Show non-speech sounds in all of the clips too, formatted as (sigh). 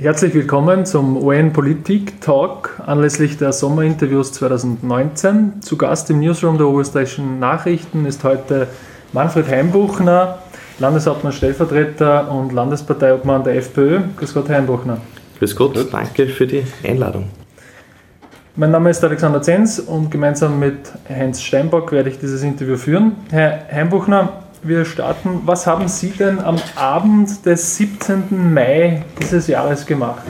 Herzlich willkommen zum UN Politik Talk anlässlich der Sommerinterviews 2019. Zu Gast im Newsroom der Oberösterreichischen Nachrichten ist heute Manfred Heimbuchner, Landeshauptmann Stellvertreter und Landesparteiobmann der FPÖ. Grüß Gott, Herr Heimbuchner. Grüß Gott, danke für die Einladung. Mein Name ist Alexander Zenz und gemeinsam mit Heinz Steinbock werde ich dieses Interview führen. Herr Heimbuchner, wir starten. Was haben Sie denn am Abend des 17. Mai dieses Jahres gemacht?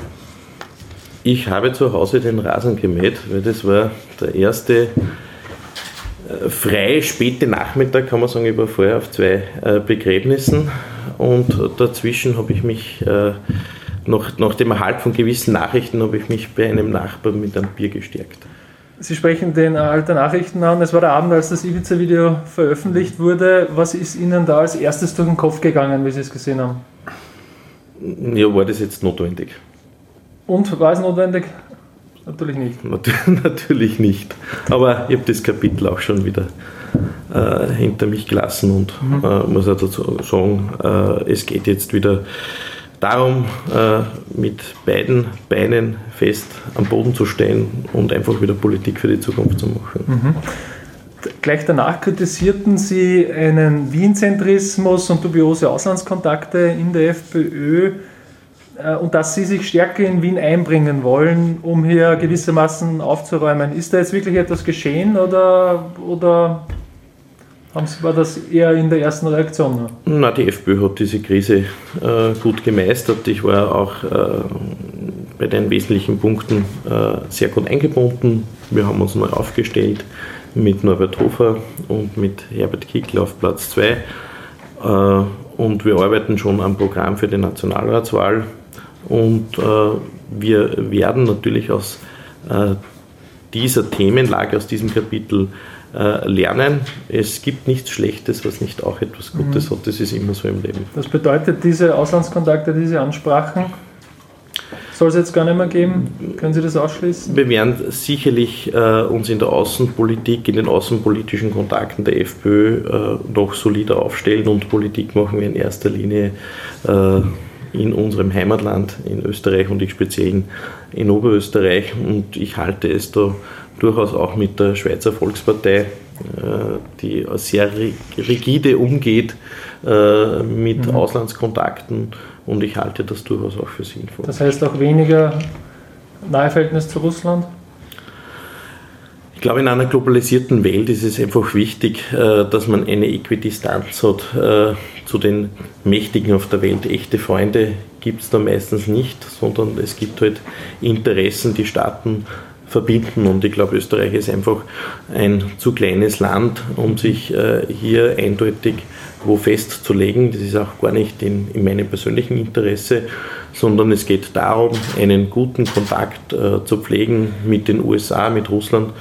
Ich habe zu Hause den Rasen gemäht, weil das war der erste äh, freie späte Nachmittag, kann man sagen. Ich war vorher auf zwei äh, Begräbnissen und dazwischen habe ich mich, äh, nach, nach dem Erhalt von gewissen Nachrichten, habe ich mich bei einem Nachbarn mit einem Bier gestärkt. Sie sprechen den Alter Nachrichten an. Es war der Abend, als das Ibiza-Video veröffentlicht wurde. Was ist Ihnen da als erstes durch den Kopf gegangen, wie Sie es gesehen haben? Ja, war das jetzt notwendig? Und war es notwendig? Natürlich nicht. (laughs) Natürlich nicht. Aber ich habe das Kapitel auch schon wieder äh, hinter mich gelassen und mhm. äh, muss auch dazu sagen, äh, es geht jetzt wieder darum, äh, mit beiden Beinen fest am Boden zu stehen und einfach wieder Politik für die Zukunft zu machen. Mhm. Gleich danach kritisierten Sie einen Wien-Zentrismus und dubiose Auslandskontakte in der FPÖ äh, und dass Sie sich stärker in Wien einbringen wollen, um hier gewissermaßen aufzuräumen. Ist da jetzt wirklich etwas geschehen oder, oder war das eher in der ersten Reaktion? Ne? Na, die FPÖ hat diese Krise äh, gut gemeistert. Ich war auch äh, bei den wesentlichen Punkten äh, sehr gut eingebunden. Wir haben uns neu aufgestellt mit Norbert Hofer und mit Herbert Kickl auf Platz 2. Äh, und wir arbeiten schon am Programm für die Nationalratswahl. Und äh, wir werden natürlich aus äh, dieser Themenlage, aus diesem Kapitel lernen. Es gibt nichts Schlechtes, was nicht auch etwas Gutes mhm. hat. Das ist immer so im Leben. Was bedeutet diese Auslandskontakte, diese Ansprachen? Soll es jetzt gar nicht mehr geben? Können Sie das ausschließen? Wir werden sicherlich äh, uns in der Außenpolitik, in den außenpolitischen Kontakten der FPÖ äh, noch solider aufstellen und Politik machen wir in erster Linie äh, in unserem Heimatland, in Österreich und ich speziell in Oberösterreich. Und ich halte es da durchaus auch mit der Schweizer Volkspartei, äh, die sehr rigide umgeht äh, mit mhm. Auslandskontakten und ich halte das durchaus auch für sinnvoll. Das heißt auch weniger Naheverhältnis zu Russland? Ich glaube, in einer globalisierten Welt ist es einfach wichtig, äh, dass man eine Äquidistanz hat zu den Mächtigen auf der Welt. Echte Freunde gibt es da meistens nicht, sondern es gibt halt Interessen, die Staaten verbinden. Und ich glaube, Österreich ist einfach ein zu kleines Land, um sich äh, hier eindeutig wo festzulegen. Das ist auch gar nicht in, in meinem persönlichen Interesse, sondern es geht darum, einen guten Kontakt äh, zu pflegen mit den USA, mit Russland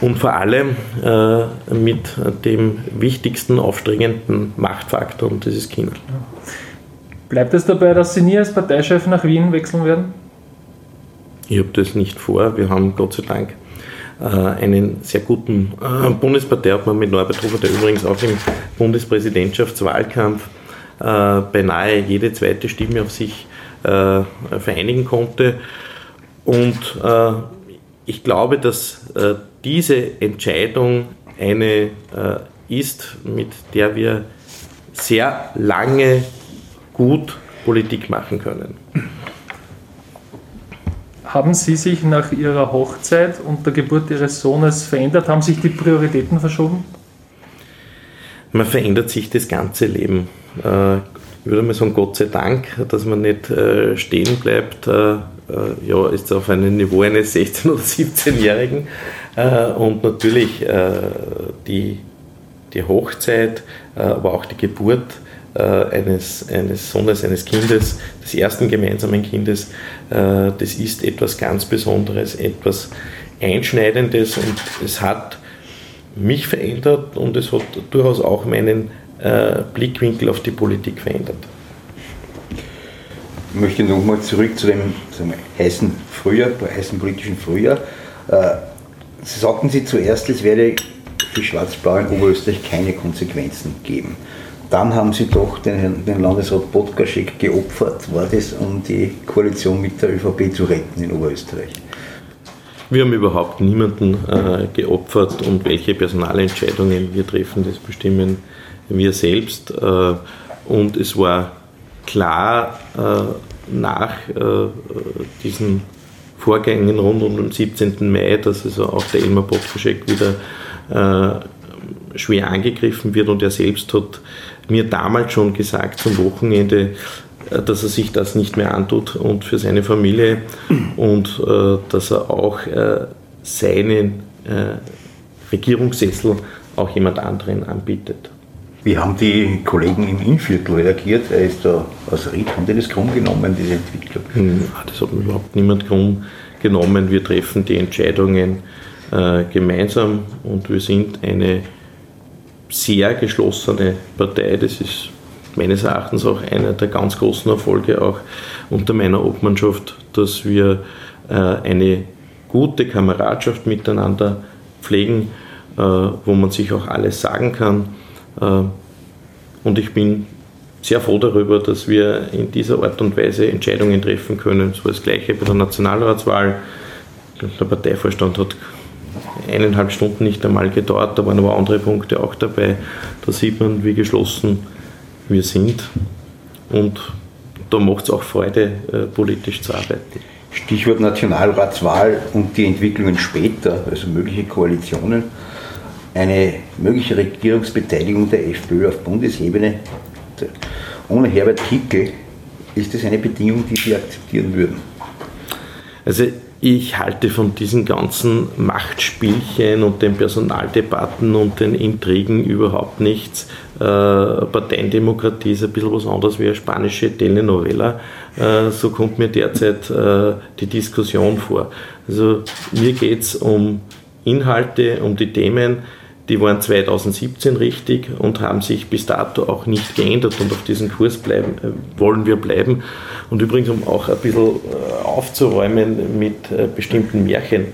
und vor allem äh, mit dem wichtigsten aufstrebenden Machtfaktor, und das ist China. Bleibt es dabei, dass Sie nie als Parteichef nach Wien wechseln werden? Ich habe das nicht vor. Wir haben Gott sei Dank äh, einen sehr guten äh, Bundesparteiobmann mit Norbert Hofer, der übrigens auch im Bundespräsidentschaftswahlkampf äh, beinahe jede zweite Stimme auf sich vereinigen konnte. Und ich glaube, dass diese Entscheidung eine ist, mit der wir sehr lange gut Politik machen können. Haben Sie sich nach Ihrer Hochzeit und der Geburt Ihres Sohnes verändert? Haben sich die Prioritäten verschoben? Man verändert sich das ganze Leben. Äh, ich würde mal sagen, Gott sei Dank, dass man nicht äh, stehen bleibt, äh, ja, ist auf einem Niveau eines (laughs) 16- oder 17-Jährigen. Und natürlich die, die Hochzeit, aber auch die Geburt eines, eines Sohnes, eines Kindes, des ersten gemeinsamen Kindes, äh, das ist etwas ganz Besonderes, etwas Einschneidendes und es hat mich verändert und es hat durchaus auch meinen äh, Blickwinkel auf die Politik verändert. Ich möchte nochmal zurück zu dem, zu heißen Frühjahr, heißen politischen Frühjahr. Sagten Sie zuerst, es werde für Schwarz-Blau in Oberösterreich keine Konsequenzen geben. Dann haben Sie doch den, den Landesrat Podkaschek geopfert. War das, um die Koalition mit der ÖVP zu retten in Oberösterreich? Wir haben überhaupt niemanden äh, geopfert und welche Personalentscheidungen wir treffen, das bestimmen wir selbst. Äh, und es war klar äh, nach äh, diesen Vorgängen rund um den 17. Mai, dass also auch der Elmar Podkaschek wieder äh, schwer angegriffen wird und er selbst hat mir damals schon gesagt zum Wochenende, äh, dass er sich das nicht mehr antut und für seine Familie und äh, dass er auch äh, seinen äh, Regierungssessel auch jemand anderen anbietet. Wie haben die Kollegen im Innviertel reagiert? Er ist da aus Ried. Haben die das krumm genommen, diese Entwicklung? Hm, das hat überhaupt niemand krumm genommen. Wir treffen die Entscheidungen äh, gemeinsam und wir sind eine sehr geschlossene Partei. Das ist meines Erachtens auch einer der ganz großen Erfolge auch unter meiner Obmannschaft, dass wir äh, eine gute Kameradschaft miteinander pflegen, äh, wo man sich auch alles sagen kann. Äh, und ich bin sehr froh darüber, dass wir in dieser Art und Weise Entscheidungen treffen können. So das Gleiche bei der Nationalratswahl. Der Parteivorstand hat eineinhalb Stunden nicht einmal gedauert, da waren aber andere Punkte auch dabei. Da sieht man, wie geschlossen wir sind und da macht es auch Freude, äh, politisch zu arbeiten. Stichwort Nationalratswahl und die Entwicklungen später, also mögliche Koalitionen. Eine mögliche Regierungsbeteiligung der FPÖ auf Bundesebene ohne Herbert Kickel, ist das eine Bedingung, die Sie akzeptieren würden? Also ich halte von diesen ganzen Machtspielchen und den Personaldebatten und den Intrigen überhaupt nichts. Äh, Parteiendemokratie ist ein bisschen was anderes wie eine spanische Telenovela. Äh, so kommt mir derzeit äh, die Diskussion vor. Also mir geht es um Inhalte, um die Themen, die waren 2017 richtig und haben sich bis dato auch nicht geändert und auf diesem Kurs bleiben, äh, wollen wir bleiben. Und übrigens, um auch ein bisschen äh, aufzuräumen mit äh, bestimmten Märchen,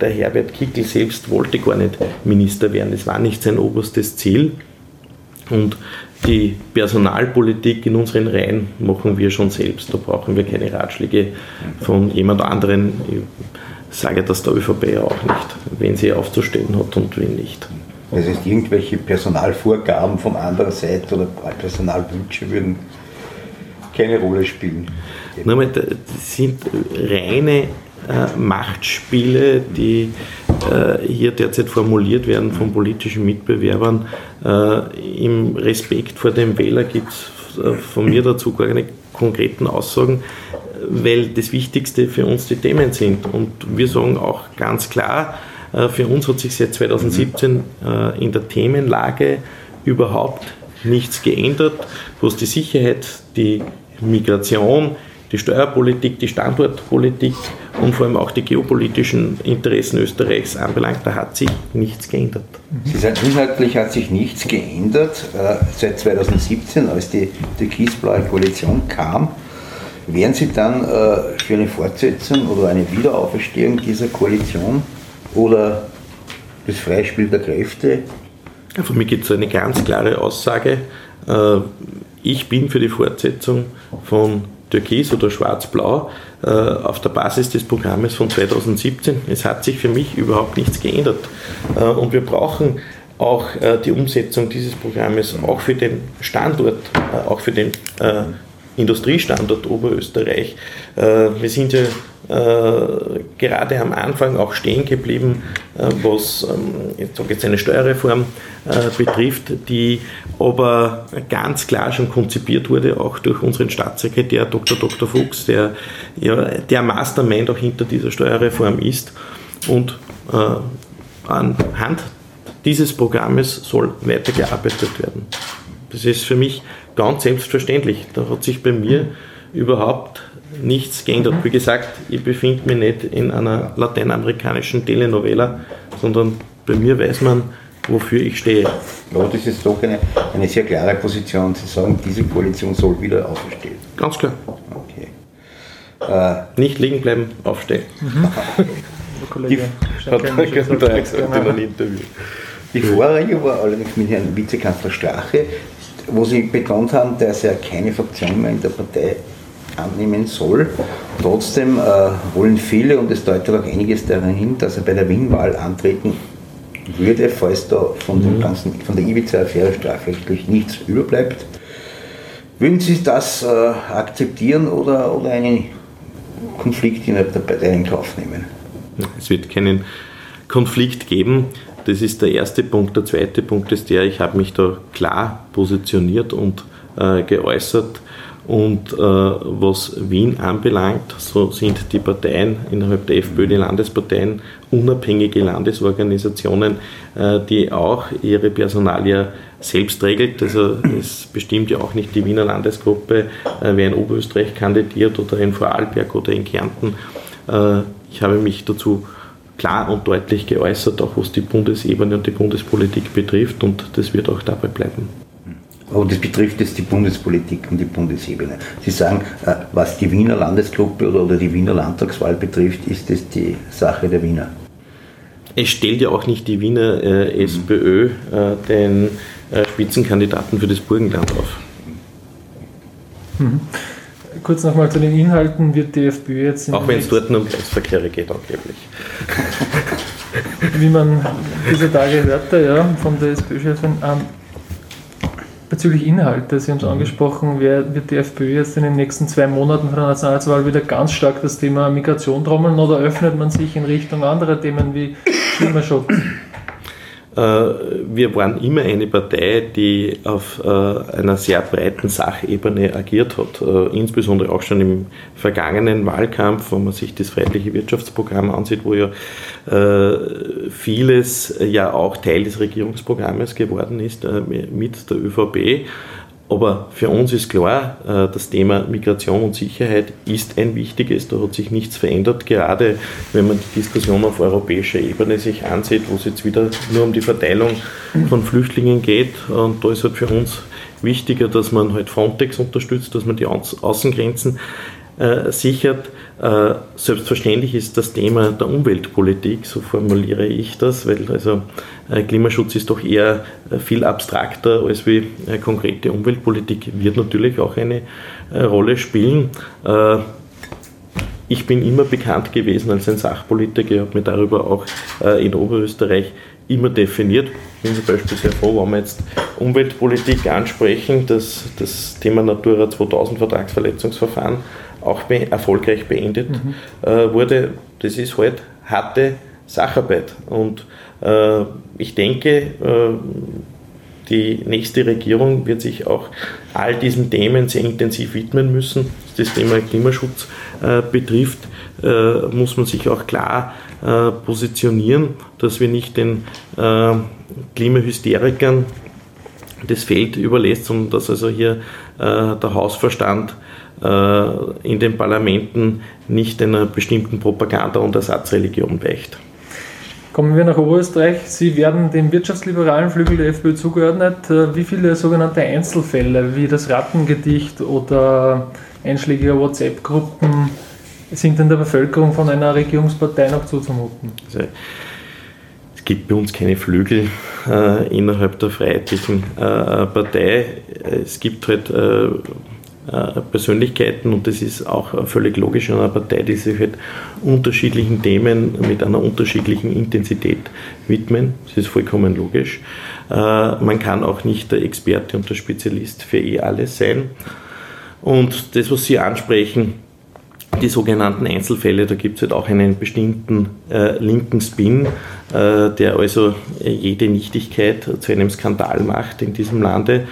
der Herbert Kickl selbst wollte gar nicht Minister werden, das war nicht sein oberstes Ziel. Und die Personalpolitik in unseren Reihen machen wir schon selbst. Da brauchen wir keine Ratschläge von jemand anderen. Ich sage das der ÖVP auch nicht, wen sie aufzustellen hat und wen nicht. Das heißt, irgendwelche Personalvorgaben von anderer Seite oder Personalwünsche würden keine Rolle spielen. Nochmal, das sind reine äh, Machtspiele, die äh, hier derzeit formuliert werden von politischen Mitbewerbern. Äh, Im Respekt vor dem Wähler gibt es äh, von mir dazu gar keine konkreten Aussagen, weil das Wichtigste für uns die Themen sind. Und wir sagen auch ganz klar, für uns hat sich seit 2017 äh, in der Themenlage überhaupt nichts geändert, was die Sicherheit, die Migration, die Steuerpolitik, die Standortpolitik und vor allem auch die geopolitischen Interessen Österreichs anbelangt, da hat sich nichts geändert. Sie sagen, inhaltlich hat sich nichts geändert äh, seit 2017, als die türkisblaue Koalition kam. Wären Sie dann für eine Fortsetzung oder eine Wiederauferstehung dieser Koalition oder das Freispiel der Kräfte? Ja, von mir gibt es eine ganz klare Aussage. Äh, ich bin für die Fortsetzung von Türkis oder Schwarz-Blau äh, auf der Basis des Programmes von 2017. Es hat sich für mich überhaupt nichts geändert. Äh, und wir brauchen auch die Umsetzung dieses Programmes auch für den Standort, auch für den Industriestandort Oberösterreich. Wir sind ja gerade am Anfang auch stehen geblieben, äh, was ähm, jetzt, jetzt eine Steuerreform äh, betrifft, die aber ganz klar schon konzipiert wurde, auch durch unseren Staatssekretär Dr. Dr. Fuchs, der ja der Mastermind auch hinter dieser Steuerreform ist. Und äh, anhand dieses Programmes soll weitergearbeitet werden. Das ist für mich ganz selbstverständlich. Da hat sich bei mir überhaupt nichts geändert. Wie gesagt, ich befinde mich nicht in einer lateinamerikanischen Telenovela, sondern bei mir weiß man, wofür ich stehe. Ja, das ist doch eine, eine sehr klare Position. Sie sagen, diese Koalition soll wieder auferstehen. Ganz klar. Okay. Äh, nicht liegen bleiben, aufstehen. Mhm. Die, hat gesagt in einem Interview. Die Vorrede war allerdings mit Herrn Vizekanzler Strache wo Sie betont haben, dass er keine Fraktion mehr in der Partei annehmen soll. Trotzdem äh, wollen viele, und es deutet auch einiges daran hin, dass er bei der Wien-Wahl antreten würde, falls da von, dem mhm. ganzen, von der Ibiza-Affäre strafrechtlich nichts überbleibt. Würden Sie das äh, akzeptieren oder, oder einen Konflikt innerhalb der Partei in Kauf nehmen? Es wird keinen Konflikt geben. Das ist der erste Punkt. Der zweite Punkt ist der, ich habe mich da klar positioniert und äh, geäußert. Und äh, was Wien anbelangt, so sind die Parteien innerhalb der FPÖ, die Landesparteien, unabhängige Landesorganisationen, äh, die auch ihre Personalie selbst regelt. Also es bestimmt ja auch nicht die Wiener Landesgruppe, äh, wer in Oberösterreich kandidiert oder in Vorarlberg oder in Kärnten. Äh, ich habe mich dazu klar und deutlich geäußert, auch was die Bundesebene und die Bundespolitik betrifft und das wird auch dabei bleiben. Aber das betrifft jetzt die Bundespolitik und die Bundesebene. Sie sagen, äh, was die Wiener Landesgruppe oder die Wiener Landtagswahl betrifft, ist das die Sache der Wiener. Es stellt ja auch nicht die Wiener äh, SPÖ äh, den äh, Spitzenkandidaten für das Burgenland auf. Mhm. Kurz nochmal zu den Inhalten, wird die FPÖ jetzt... Auch wenn es dort nur um Kreisverkehre geht, angeblich. Wie man diese Tage hörte, ja, von der SPÖ-Chefin. Ähm, Bezüglich Inhalte, Sie haben es mhm. angesprochen, wer, wird die FPÖ jetzt in den nächsten zwei Monaten von der Nationalratswahl wieder ganz stark das Thema Migration trommeln oder öffnet man sich in Richtung anderer Themen wie Klimaschutz? Äh, wir waren immer eine Partei, die auf äh, einer sehr breiten Sachebene agiert hat, äh, insbesondere auch schon im vergangenen Wahlkampf, wenn man sich das Freiheitliche Wirtschaftsprogramm ansieht, wo ja vieles ja auch Teil des Regierungsprogrammes geworden ist mit der ÖVP. Aber für uns ist klar, äh, das Thema Migration und Sicherheit ist ein wichtiges, da hat sich nichts verändert, gerade wenn man die Diskussion auf europäischer Ebene sich ansieht, wo es jetzt wieder nur um die Verteilung von Flüchtlingen geht. Und da ist halt für uns wichtiger, dass man halt Frontex unterstützt, dass man die Außengrenzen äh, sichert. Äh, selbstverständlich ist das Thema der Umweltpolitik, so formuliere ich das, weil also äh, Klimaschutz ist doch eher äh, viel abstrakter als wie konkrete Umweltpolitik, wird natürlich auch eine Rolle spielen. Ich bin immer bekannt gewesen als ein Sachpolitiker, habe mich darüber auch in Oberösterreich immer definiert. Ich bin zum Beispiel sehr froh, wenn wir jetzt Umweltpolitik ansprechen, dass das Thema Natura 2000 Vertragsverletzungsverfahren auch erfolgreich beendet mhm. wurde. Das ist halt harte Sacharbeit und äh, ich denke, äh, die nächste Regierung wird sich auch all diesen Themen sehr intensiv widmen müssen. Was das Thema Klimaschutz äh, betrifft, muss man sich auch klar positionieren, dass wir nicht den Klimahysterikern das Feld überlässt, sondern dass also hier der Hausverstand in den Parlamenten nicht einer bestimmten Propaganda- und Ersatzreligion weicht. Kommen wir nach Oberösterreich. Sie werden dem wirtschaftsliberalen Flügel der FPÖ zugeordnet. Äh, wie viele sogenannte Einzelfälle wie das Rattengedicht oder einschlägige WhatsApp-Gruppen sind in der Bevölkerung von einer Regierungspartei noch zuzumuten? Also, es gibt bei uns keine Flügel äh, innerhalb der Freiheitlichen äh, Partei. Es gibt halt äh, äh, Persönlichkeiten und das ist auch völlig logisch in einer Partei, die sich halt unterschiedlichen Themen mit einer unterschiedlichen Intensität widmen. Das ist vollkommen logisch. Äh, man kann auch nicht der Experte und der Spezialist für eh alles sein. Und das, was Sie ansprechen, die sogenannten Einzelfälle, da gibt es halt auch einen bestimmten äh, linken Spin, äh, der also jede Nichtigkeit zu einem Skandal macht in diesem Lande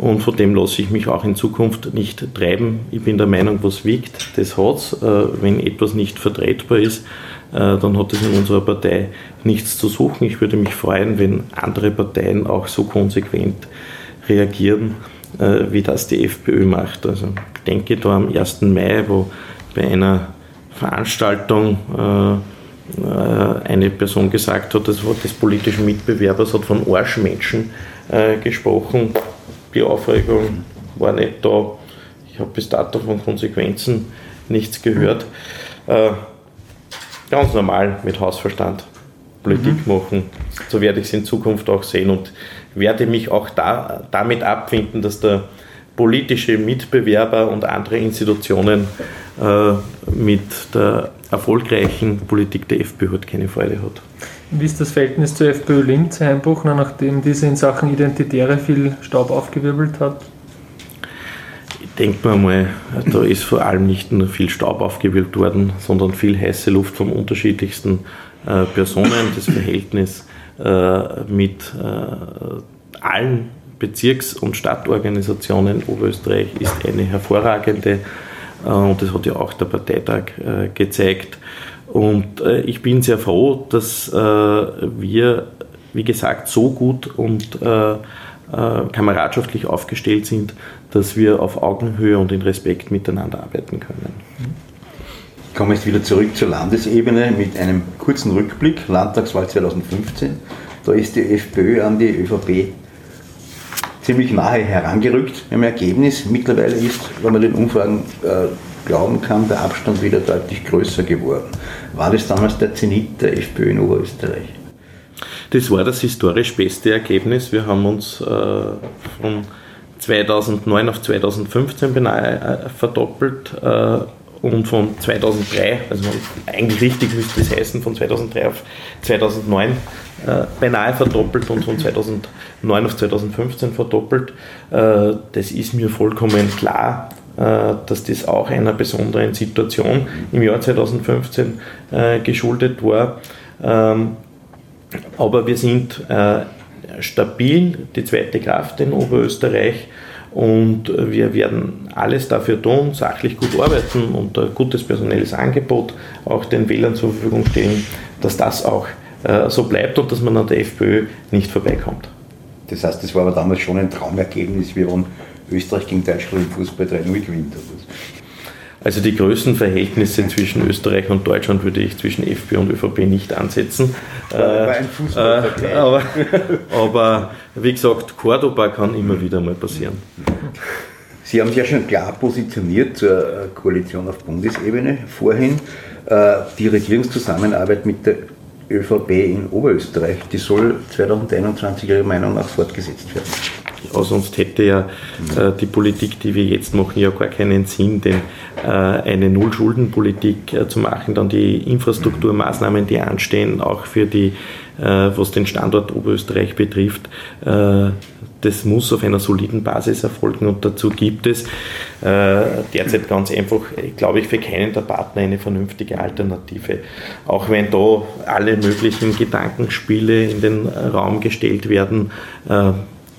und von dem lasse ich mich auch in Zukunft nicht treiben. Ich bin der Meinung, was wiegt, das hat es. Äh, wenn etwas nicht vertretbar ist, äh, dann hat es in unserer Partei nichts zu suchen. Ich würde mich freuen, wenn andere Parteien auch so konsequent reagieren, äh, wie das die FPÖ macht. Also ich denke da am 1. Mai, wo bei einer Veranstaltung eine Person gesagt hat, das Wort des politischen Mitbewerbers hat von Arschmenschen gesprochen die Aufregung war nicht da. Ich habe bis dato von Konsequenzen nichts gehört. Äh, ganz normal mit Hausverstand Politik mhm. machen. So werde ich es in Zukunft auch sehen und werde mich auch da, damit abfinden, dass der politische Mitbewerber und andere Institutionen äh, mit der erfolgreichen Politik der FPÖ halt keine Freude hat. Wie ist das Verhältnis zur FPÖ Linz, Herr nachdem diese in Sachen Identitäre viel Staub aufgewirbelt hat? Ich denke mir mal, da ist vor allem nicht nur viel Staub aufgewirbelt worden, sondern viel heiße Luft von unterschiedlichsten äh, Personen. Das Verhältnis äh, mit äh, allen Bezirks- und Stadtorganisationen Oberösterreich ist eine hervorragende und das hat ja auch der Parteitag gezeigt. Und ich bin sehr froh, dass wir, wie gesagt, so gut und kameradschaftlich aufgestellt sind, dass wir auf Augenhöhe und in Respekt miteinander arbeiten können. Ich komme jetzt wieder zurück zur Landesebene mit einem kurzen Rückblick. Landtagswahl 2015. Da ist die FPÖ an die ÖVP ziemlich nahe herangerückt im Ergebnis. Mittlerweile ist, wenn man den Umfragen äh, glauben kann, der Abstand wieder deutlich größer geworden. War das damals der Zenit der FPÖ in Oberösterreich? Das war das historisch beste Ergebnis. Wir haben uns äh, von 2009 auf 2015 beinahe äh, verdoppelt äh, und von 2003, also eigentlich richtig müsste es heißen, von 2003 auf 2009 äh, beinahe verdoppelt und von 2009 auf 2015 verdoppelt. Äh, das ist mir vollkommen klar, äh, dass das auch einer besonderen Situation im Jahr 2015 geschuldet war. Ähm, aber wir sind stabil, die zweite Kraft in Oberösterreich und wir werden alles dafür tun, sachlich gut arbeiten und ein gutes personelles Angebot auch den Wählern zur Verfügung stellen, dass das auch äh, so bleibt und dass man an der FPÖ nicht vorbeikommt. Das heißt, das war aber damals schon ein Traumergebnis, wie wenn Österreich gegen Deutschland im Fußball 3-0 gewinnt. Also die Größenverhältnisse zwischen Österreich und Deutschland würde ich zwischen FPÖ und ÖVP nicht ansetzen. War ein Fußballvergleich. Äh, aber, aber wie gesagt, Cordoba kann immer wieder mal passieren. Sie haben sich ja schon klar positioniert zur äh, Koalition auf Bundesebene vorhin. Äh, die Regierungszusammenarbeit mit der ÖVP in Oberösterreich, die soll 2021 Ihrer Meinung nach fortgesetzt werden. Ja, sonst hätte ja äh, die Politik, die wir jetzt machen, ja gar keinen Sinn, denn äh, eine Nullschuldenpolitik äh, zu machen, dann die Infrastrukturmaßnahmen, die anstehen, auch für die, äh, was den Standort Oberösterreich betrifft, äh, das muss auf einer soliden Basis erfolgen und dazu gibt es äh, derzeit ganz einfach, glaube ich, für keinen der Partner eine vernünftige Alternative. Auch wenn da alle möglichen Gedankenspiele in den Raum gestellt werden, äh,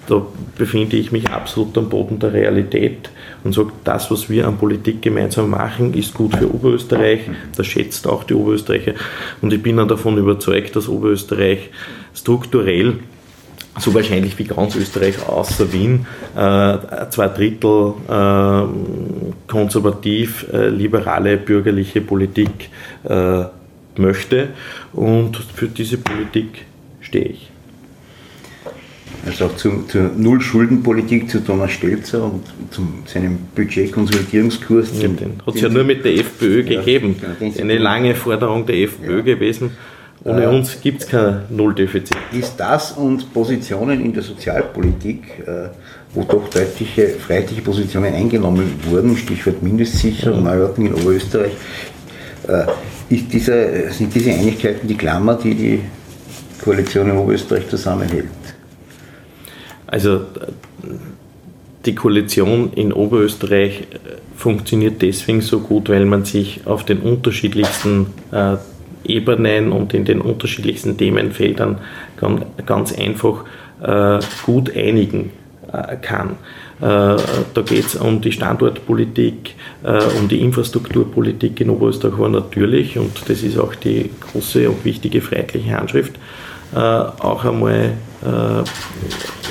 da befinde ich mich absolut am Boden der Realität und sage, das, was wir an Politik gemeinsam machen, ist gut für Oberösterreich. Das schätzt auch die Oberösterreicher. Und ich bin dann davon überzeugt, dass Oberösterreich strukturell so wahrscheinlich wie ganz Österreich außer Wien, äh, zwei Drittel äh, konservativ, äh, liberale, bürgerliche Politik äh, möchte und für diese Politik stehe ich. Also auch zum, zur Null-Schulden-Politik zu Thomas Stelzer und zu seinem Budgetkonsolidierungskurs. Ja, den hat es ja nur mit der FPÖ ja, gegeben. Genau, Eine lange Forderung der FPÖ ja. gewesen. Ohne äh, uns gibt es kein Nulldefizit. Ist das und Positionen in der Sozialpolitik, äh, wo doch deutliche freiheitliche Positionen eingenommen wurden, Stichwort Mindestsicherung, Neuordnung in Oberösterreich, äh, ist diese, sind diese Einigkeiten die Klammer, die die Koalition in Oberösterreich zusammenhält? Also die Koalition in Oberösterreich funktioniert deswegen so gut, weil man sich auf den unterschiedlichsten äh, Ebenen und in den unterschiedlichsten Themenfeldern ganz einfach äh, gut einigen äh, kann. Äh, da geht es um die Standortpolitik, um die Infrastrukturpolitik in Oberösterreich natürlich, und das ist auch die große und wichtige freiheitliche Handschrift, auch einmal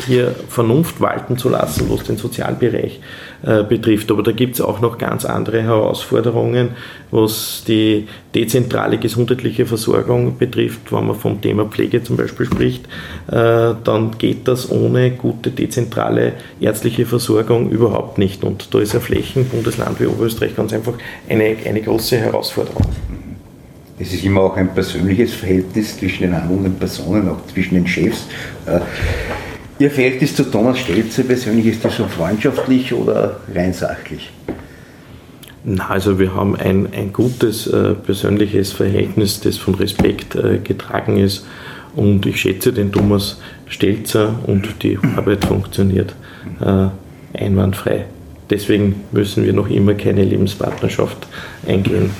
hier Vernunft walten zu lassen, was den Sozialbereich äh, betrifft. Aber da gibt es auch noch ganz andere Herausforderungen, was die dezentrale gesundheitliche Versorgung betrifft. Wenn man vom Thema Pflege zum Beispiel spricht, äh, dann geht das ohne gute dezentrale ärztliche Versorgung überhaupt nicht. Und da ist ein Flächenbundesland wie Oberösterreich ganz einfach eine, eine große Herausforderung. Es ist immer auch ein persönliches Verhältnis zwischen den handelnden Personen, auch zwischen den Chefs. Äh, Ihr Verhältnis zu Thomas Stelzer persönlich, ist das so freundschaftlich oder rein sachlich? Na, also wir haben ein, ein gutes äh, persönliches Verhältnis, das von Respekt äh, getragen ist. Und ich schätze den Thomas Stelzer und die Arbeit funktioniert äh, einwandfrei. Deswegen müssen wir noch immer keine Lebenspartnerschaft eingehen.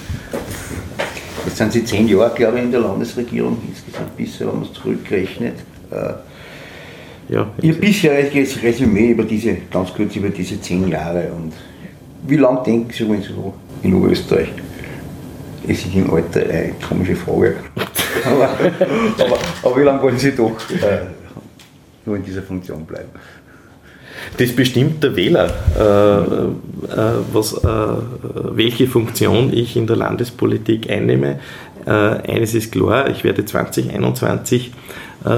Jetzt sind Sie zehn Jahre, glaube ich, in der Landesregierung insgesamt bisher, wenn man es zurückrechnet. Äh, ja, Ihr bisheriges Resümee über diese, ganz kurz über diese zehn Jahre und wie lange denken Sie wenn Sie so in Oberösterreich? Es ist im Alter eine komische Frage. (laughs) aber, aber, aber, wie lange wollen Sie doch äh, nur in dieser Funktion bleiben? Das bestimmt der Wähler, äh, äh, was, äh, welche Funktion ich in der Landespolitik einnehme. Äh, eines ist klar, ich werde 2021 äh,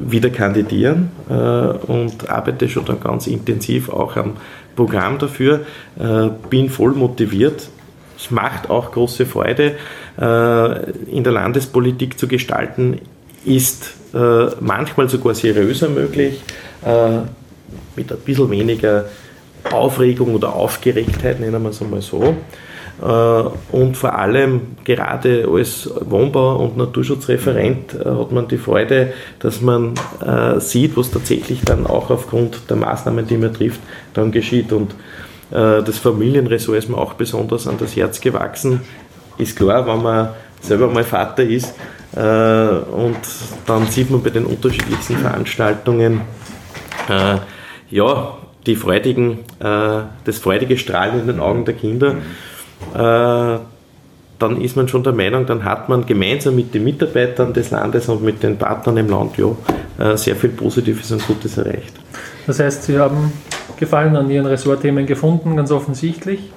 wieder kandidieren äh, und arbeite schon dann ganz intensiv auch am Programm dafür, bin voll motiviert. Es macht auch große Freude, in der Landespolitik zu gestalten, ist manchmal sogar seriöser möglich mit ein bisschen weniger Aufregung oder Aufgeregtheit, nennen wir es einmal so. Äh, und vor allem gerade als Wohnbau- und Naturschutzreferent äh, hat man die Freude, dass man äh, sieht, was tatsächlich dann auch aufgrund der Maßnahmen, die man trifft, dann geschieht. Und das Familienressort ist mir auch besonders an das Herz gewachsen. Ist klar, wenn man selber mal Vater ist und dann sieht man bei den unterschiedlichsten Veranstaltungen, ja, die freudigen, äh, das freudige Strahlen in den Augen der Kinder, äh, dann ist man schon der Meinung, dann hat man gemeinsam mit den Mitarbeitern des Landes und mit den Partnern im Land ja, äh, sehr viel Positives und Gutes erreicht. Das heißt, Sie haben Gefallen an Ihren Ressortthemen gefunden, ganz offensichtlich.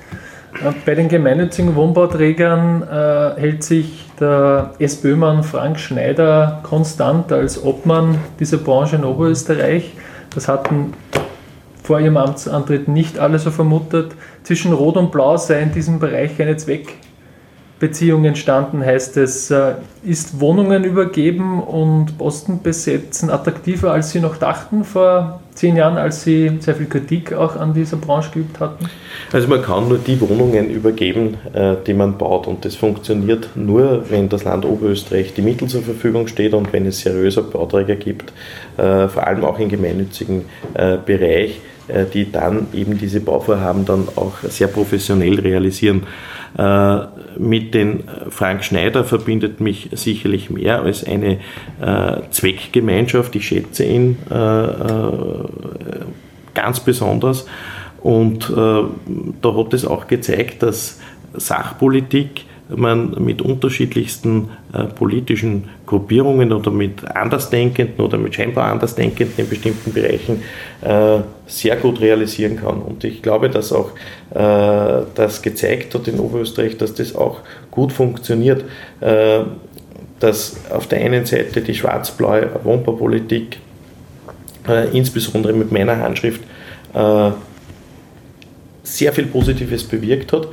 Äh, bei den gemeinnützigen Wohnbauträgern äh, hält sich der SPÖ-Mann Frank Schneider konstant als Obmann dieser Branche in Oberösterreich. Das hatten vor ihrem Amtsantritt nicht alle so vermutet. Zwischen Rot und Blau sei in diesem Bereich eine Zweckbeziehung entstanden, heißt es. Äh, ist Wohnungen übergeben und Posten besetzen attraktiver, als Sie noch dachten vor zehn Jahren, als Sie sehr viel Kritik auch an dieser Branche geübt hatten? Also man kann nur die Wohnungen übergeben, äh, die man baut und das funktioniert nur, wenn das Land Oberösterreich die Mittel zur Verfügung steht und wenn es seriöse Bauträger gibt, äh, vor allem auch im gemeinnützigen Bereich die dann eben diese Bauvorhaben dann auch sehr professionell realisieren. Äh, mit den Frank Schneider verbindet mich sicherlich mehr als eine äh, Zweckgemeinschaft. Ich schätze ihn ganz besonders. Und da hat es auch gezeigt, dass Sachpolitik man mit unterschiedlichsten äh, politischen Gruppierungen oder mit Andersdenkenden oder mit scheinbar Andersdenkenden in bestimmten Bereichen äh, sehr gut realisieren kann. Und ich glaube, dass auch äh, das gezeigt hat in Oberösterreich, dass das auch gut funktioniert, äh, dass auf der einen Seite die schwarz-blaue Wohnbaupolitik, äh, insbesondere mit meiner Handschrift, äh, sehr viel Positives bewirkt hat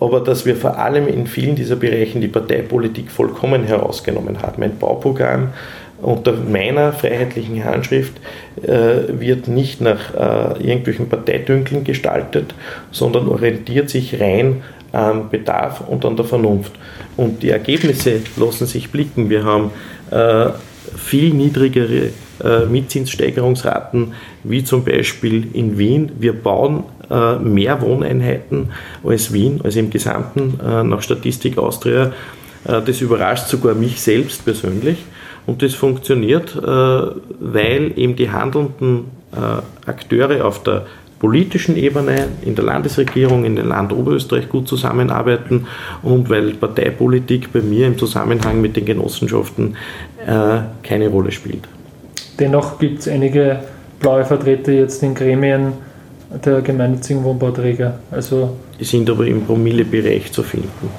aber dass wir vor allem in vielen dieser Bereichen die Parteipolitik vollkommen herausgenommen haben. Ein Bauprogramm unter meiner freiheitlichen Handschrift äh, wird nicht nach äh, irgendwelchen Parteidünkeln gestaltet, sondern orientiert sich rein am Bedarf und an der Vernunft. Und die Ergebnisse lassen sich blicken. Wir haben äh, viel niedrigere äh, Mietzinssteigerungsraten, wie zum Beispiel in Wien. Wir bauen äh, mehr Wohneinheiten als Wien, als im Gesamten äh, nach Statistik Austria. Äh, das überrascht sogar mich selbst persönlich. Und das funktioniert, weil eben die handelnden Akteure auf der politischen Ebene, in der Landesregierung, in dem Land Oberösterreich gut zusammenarbeiten und weil Parteipolitik bei mir im Zusammenhang mit den Genossenschaften keine Rolle spielt. Dennoch gibt es einige blaue Vertreter jetzt in Gremien, der gemeinnützigen Wohnbauträger. Also die sind aber im Promillebereich zu finden.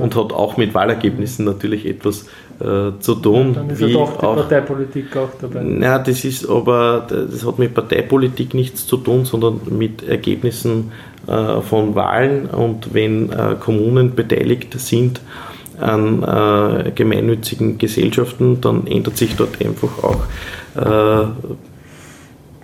und hat auch mit Wahlergebnissen natürlich etwas äh, zu tun. Dann ist wie ja doch die auch, Parteipolitik auch dabei. Ja, das ist aber, das hat mit Parteipolitik nichts zu tun, sondern mit Ergebnissen äh, von Wahlen und wenn äh, Kommunen beteiligt sind an äh, gemeinnützigen Gesellschaften, dann ändert sich dort einfach auch äh,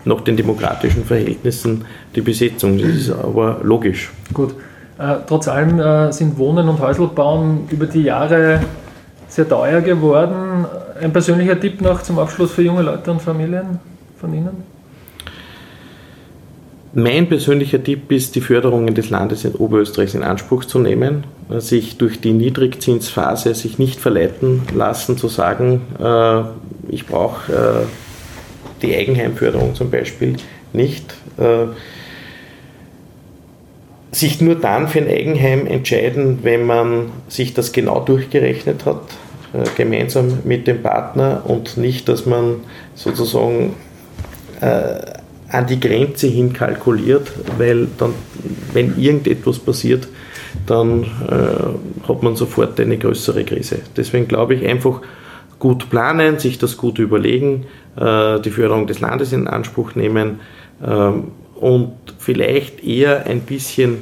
nach den demokratischen Verhältnissen die Besetzung. Das ist aber logisch. Gut. Äh, trotz allem äh, sind Wohnen und Häuselbauen über die Jahre sehr teuer geworden. Ein persönlicher Tipp noch zum Abschluss für junge Leute und Familien von Ihnen? Mein persönlicher Tipp ist, die Förderungen des Landes in Oberösterreichs in Anspruch zu nehmen, sich durch die Niedrigzinsphase sich nicht verleiten lassen, zu sagen, äh, ich brauche äh, die Eigenheimförderung zum Beispiel nicht. Äh, sich nur dann für ein Eigenheim entscheiden, wenn man sich das genau durchgerechnet hat, gemeinsam mit dem Partner und nicht, dass man sozusagen an die Grenze hin kalkuliert, weil dann, wenn irgendetwas passiert, dann äh, hat man sofort eine größere Krise. Deswegen glaube ich einfach gut planen, sich das gut überlegen, äh, die Förderung des Landes in Anspruch nehmen äh, und vielleicht eher ein bisschen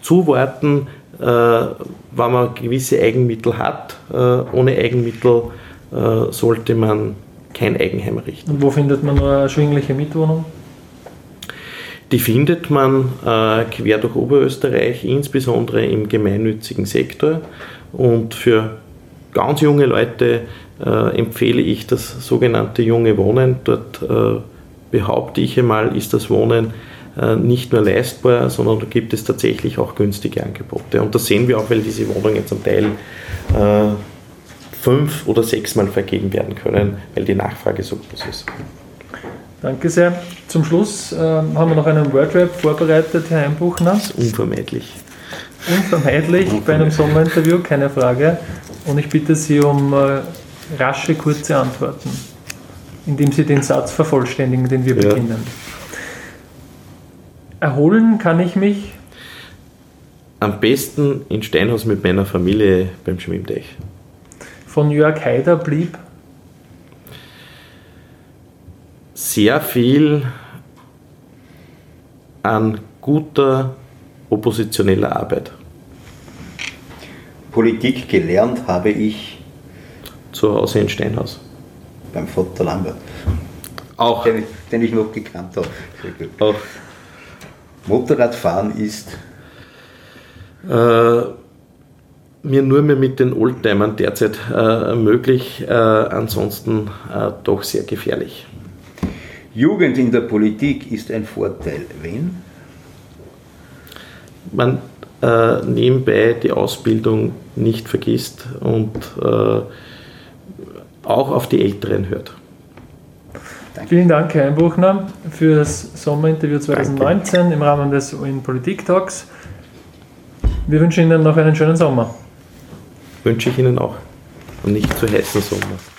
zuwarten, äh, wenn man gewisse Eigenmittel hat. Äh, ohne Eigenmittel äh, sollte man kein Eigenheim errichten. Und wo findet man eine erschwingliche Mietwohnung? Die findet man äh, quer durch Oberösterreich, insbesondere im gemeinnützigen Sektor. Und für ganz junge Leute äh, empfehle ich das sogenannte junge Wohnen. Dort äh, behaupte ich einmal, ist das Wohnen äh, nicht nur leistbar, sondern da gibt es tatsächlich auch günstige Angebote. Und das sehen wir auch, weil diese Wohnungen zum Teil äh, fünf oder sechsmal vergeben werden können, weil die Nachfrage so groß ist. Danke sehr. Zum Schluss äh, haben wir noch einen Wordrap vorbereitet, Herr Einbuchner. Das ist unvermeidlich. Unvermeidlich, unvermeidlich. bei einem Sommerinterview, keine Frage. Und ich bitte Sie um äh, rasche, kurze Antworten, indem Sie den Satz vervollständigen, den wir ja. beginnen. Erholen kann ich mich? Am besten in Steinhaus mit meiner Familie beim Schwimmteich. Von Jörg Haider blieb sehr viel an guter oppositioneller Arbeit. Politik gelernt habe ich zu Hause in Steinhaus. Beim Vater Lambert. Auch. Den, den ich noch gekannt habe. Auch. Motorradfahren ist. Äh, mir nur mehr mit den Oldtimern derzeit äh, möglich, äh, ansonsten äh, doch sehr gefährlich. Jugend in der Politik ist ein Vorteil. Wenn? Man äh, nebenbei die Ausbildung nicht vergisst und äh, auch auf die Älteren hört. Danke. Vielen Dank, Herr Einbuchner, für das Sommerinterview 2019 Danke. im Rahmen des UN Politik Talks. Wir wünschen Ihnen noch einen schönen Sommer. Wünsche ich Ihnen auch. Und nicht zu heißen Sommer.